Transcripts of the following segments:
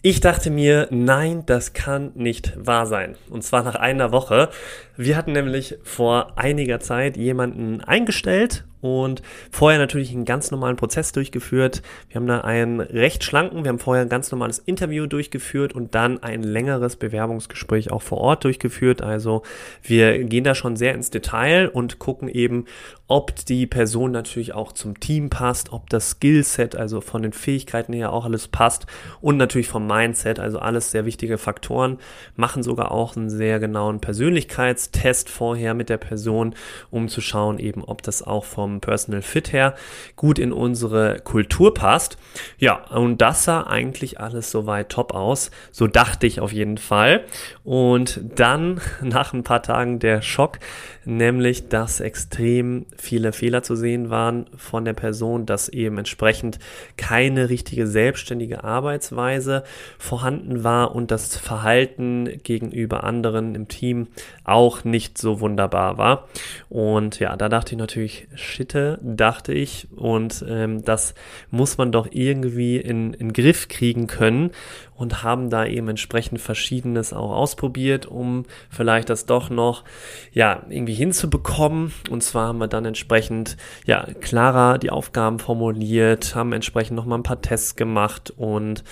Ich dachte mir, nein, das kann nicht wahr sein. Und zwar nach einer Woche. Wir hatten nämlich vor einiger Zeit jemanden eingestellt und vorher natürlich einen ganz normalen Prozess durchgeführt. Wir haben da einen recht schlanken, wir haben vorher ein ganz normales Interview durchgeführt und dann ein längeres Bewerbungsgespräch auch vor Ort durchgeführt. Also wir gehen da schon sehr ins Detail und gucken eben, ob die Person natürlich auch zum Team passt, ob das Skillset, also von den Fähigkeiten her auch alles passt und natürlich vom Mindset, also alles sehr wichtige Faktoren, machen sogar auch einen sehr genauen Persönlichkeitstest vorher mit der Person, um zu schauen eben, ob das auch vom vom Personal Fit her gut in unsere Kultur passt. Ja, und das sah eigentlich alles soweit top aus. So dachte ich auf jeden Fall. Und dann nach ein paar Tagen der Schock, nämlich dass extrem viele Fehler zu sehen waren von der Person, dass eben entsprechend keine richtige selbstständige Arbeitsweise vorhanden war und das Verhalten gegenüber anderen im Team auch nicht so wunderbar war. Und ja, da dachte ich natürlich, Schitte, dachte ich. Und ähm, das muss man doch irgendwie in, in Griff kriegen können und haben da eben entsprechend Verschiedenes auch ausprobiert, um vielleicht das doch noch, ja, irgendwie hinzubekommen. Und zwar haben wir dann entsprechend, ja, klarer die Aufgaben formuliert, haben entsprechend nochmal ein paar Tests gemacht und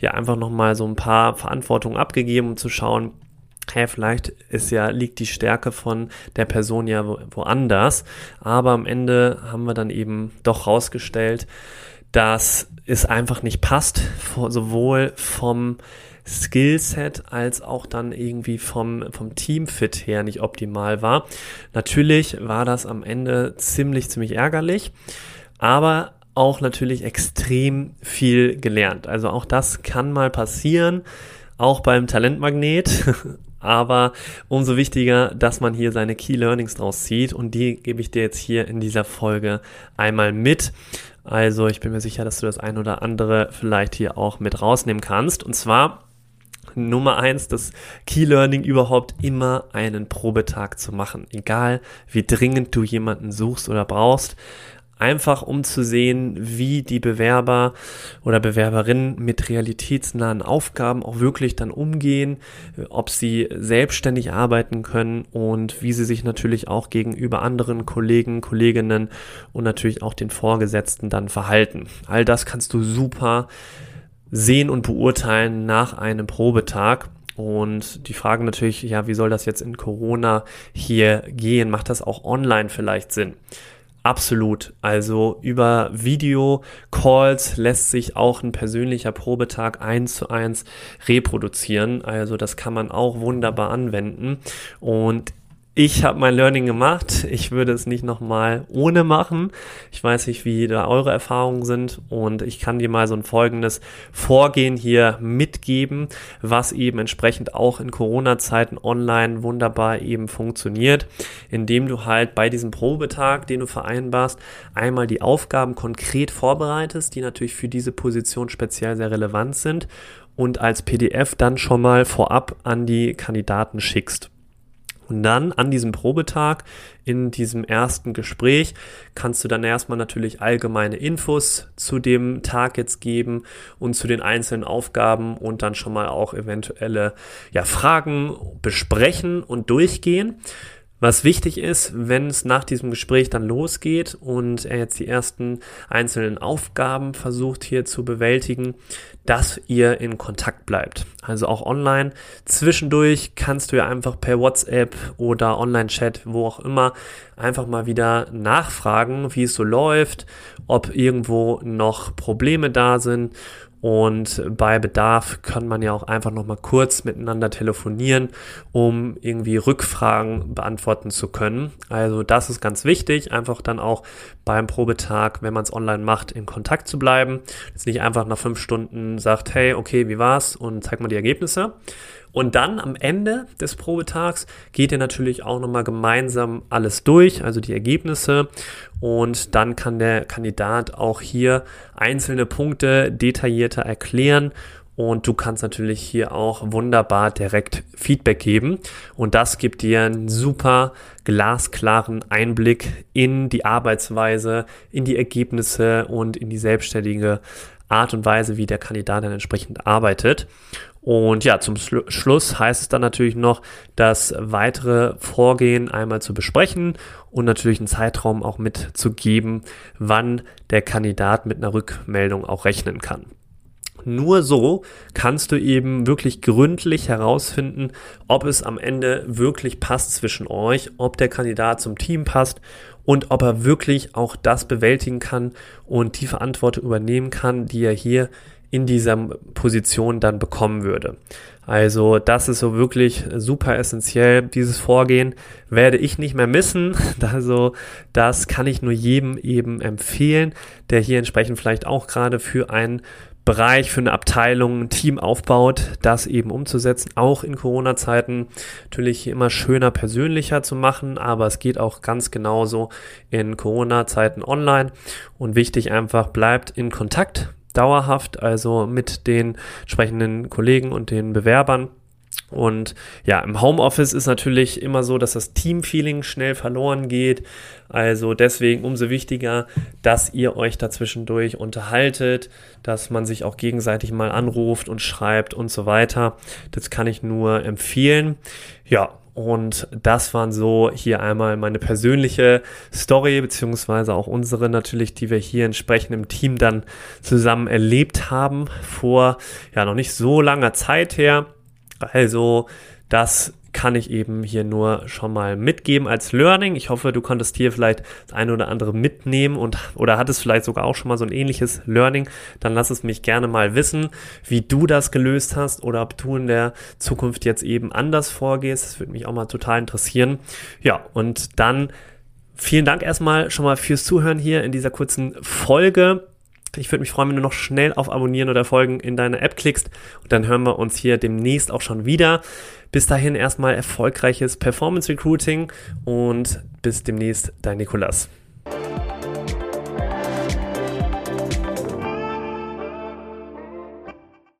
ja, einfach nochmal so ein paar Verantwortungen abgegeben, um zu schauen, hey, vielleicht ist ja, liegt die Stärke von der Person ja wo, woanders. Aber am Ende haben wir dann eben doch rausgestellt, dass es einfach nicht passt, sowohl vom Skillset als auch dann irgendwie vom, vom Teamfit her nicht optimal war. Natürlich war das am Ende ziemlich, ziemlich ärgerlich, aber auch natürlich extrem viel gelernt. Also auch das kann mal passieren, auch beim Talentmagnet. aber umso wichtiger, dass man hier seine Key Learnings draus zieht und die gebe ich dir jetzt hier in dieser Folge einmal mit. Also ich bin mir sicher, dass du das ein oder andere vielleicht hier auch mit rausnehmen kannst. Und zwar Nummer eins, das Key Learning überhaupt immer einen Probetag zu machen. Egal wie dringend du jemanden suchst oder brauchst einfach um zu sehen, wie die Bewerber oder Bewerberinnen mit realitätsnahen Aufgaben auch wirklich dann umgehen, ob sie selbstständig arbeiten können und wie sie sich natürlich auch gegenüber anderen Kollegen, Kolleginnen und natürlich auch den Vorgesetzten dann verhalten. All das kannst du super sehen und beurteilen nach einem Probetag. Und die Frage natürlich, ja, wie soll das jetzt in Corona hier gehen? Macht das auch online vielleicht Sinn? Absolut. Also über Video-Calls lässt sich auch ein persönlicher Probetag eins zu eins reproduzieren. Also das kann man auch wunderbar anwenden. Und ich habe mein Learning gemacht. Ich würde es nicht nochmal ohne machen. Ich weiß nicht, wie da eure Erfahrungen sind und ich kann dir mal so ein folgendes Vorgehen hier mitgeben, was eben entsprechend auch in Corona-Zeiten online wunderbar eben funktioniert, indem du halt bei diesem Probetag, den du vereinbarst, einmal die Aufgaben konkret vorbereitest, die natürlich für diese Position speziell sehr relevant sind und als PDF dann schon mal vorab an die Kandidaten schickst. Und dann an diesem Probetag, in diesem ersten Gespräch, kannst du dann erstmal natürlich allgemeine Infos zu dem Tag jetzt geben und zu den einzelnen Aufgaben und dann schon mal auch eventuelle ja, Fragen besprechen und durchgehen. Was wichtig ist, wenn es nach diesem Gespräch dann losgeht und er jetzt die ersten einzelnen Aufgaben versucht hier zu bewältigen, dass ihr in Kontakt bleibt. Also auch online. Zwischendurch kannst du ja einfach per WhatsApp oder Online-Chat, wo auch immer, einfach mal wieder nachfragen, wie es so läuft, ob irgendwo noch Probleme da sind und bei Bedarf kann man ja auch einfach nochmal kurz miteinander telefonieren, um irgendwie Rückfragen beantworten zu können. Also das ist ganz wichtig, einfach dann auch beim Probetag, wenn man es online macht, in Kontakt zu bleiben. Jetzt nicht einfach nach fünf Stunden sagt, hey, okay, wie war's und zeig mal die Ergebnisse. Und dann am Ende des Probetags geht ihr natürlich auch nochmal gemeinsam alles durch, also die Ergebnisse. Und dann kann der Kandidat auch hier einzelne Punkte detaillierter erklären und du kannst natürlich hier auch wunderbar direkt Feedback geben. Und das gibt dir einen super glasklaren Einblick in die Arbeitsweise, in die Ergebnisse und in die selbstständige Art und Weise, wie der Kandidat dann entsprechend arbeitet. Und ja, zum Schluss heißt es dann natürlich noch, das weitere Vorgehen einmal zu besprechen und natürlich einen Zeitraum auch mitzugeben, wann der Kandidat mit einer Rückmeldung auch rechnen kann. Nur so kannst du eben wirklich gründlich herausfinden, ob es am Ende wirklich passt zwischen euch, ob der Kandidat zum Team passt und ob er wirklich auch das bewältigen kann und die Verantwortung übernehmen kann, die er hier in dieser Position dann bekommen würde. Also das ist so wirklich super essentiell. Dieses Vorgehen werde ich nicht mehr missen. Also das kann ich nur jedem eben empfehlen, der hier entsprechend vielleicht auch gerade für einen Bereich, für eine Abteilung, ein Team aufbaut, das eben umzusetzen, auch in Corona-Zeiten natürlich immer schöner, persönlicher zu machen, aber es geht auch ganz genauso in Corona-Zeiten online und wichtig einfach bleibt in Kontakt dauerhaft, also mit den entsprechenden Kollegen und den Bewerbern und ja, im Homeoffice ist natürlich immer so, dass das Teamfeeling schnell verloren geht. Also deswegen umso wichtiger, dass ihr euch dazwischendurch unterhaltet, dass man sich auch gegenseitig mal anruft und schreibt und so weiter. Das kann ich nur empfehlen. Ja, und das waren so hier einmal meine persönliche Story, beziehungsweise auch unsere natürlich, die wir hier entsprechend im Team dann zusammen erlebt haben, vor ja noch nicht so langer Zeit her. Also das kann ich eben hier nur schon mal mitgeben als Learning. Ich hoffe, du konntest hier vielleicht das eine oder andere mitnehmen und oder hattest vielleicht sogar auch schon mal so ein ähnliches Learning. Dann lass es mich gerne mal wissen, wie du das gelöst hast oder ob du in der Zukunft jetzt eben anders vorgehst. Das würde mich auch mal total interessieren. Ja, und dann vielen Dank erstmal schon mal fürs Zuhören hier in dieser kurzen Folge. Ich würde mich freuen, wenn du noch schnell auf Abonnieren oder Folgen in deiner App klickst. Und dann hören wir uns hier demnächst auch schon wieder. Bis dahin erstmal erfolgreiches Performance Recruiting und bis demnächst, dein Nikolas.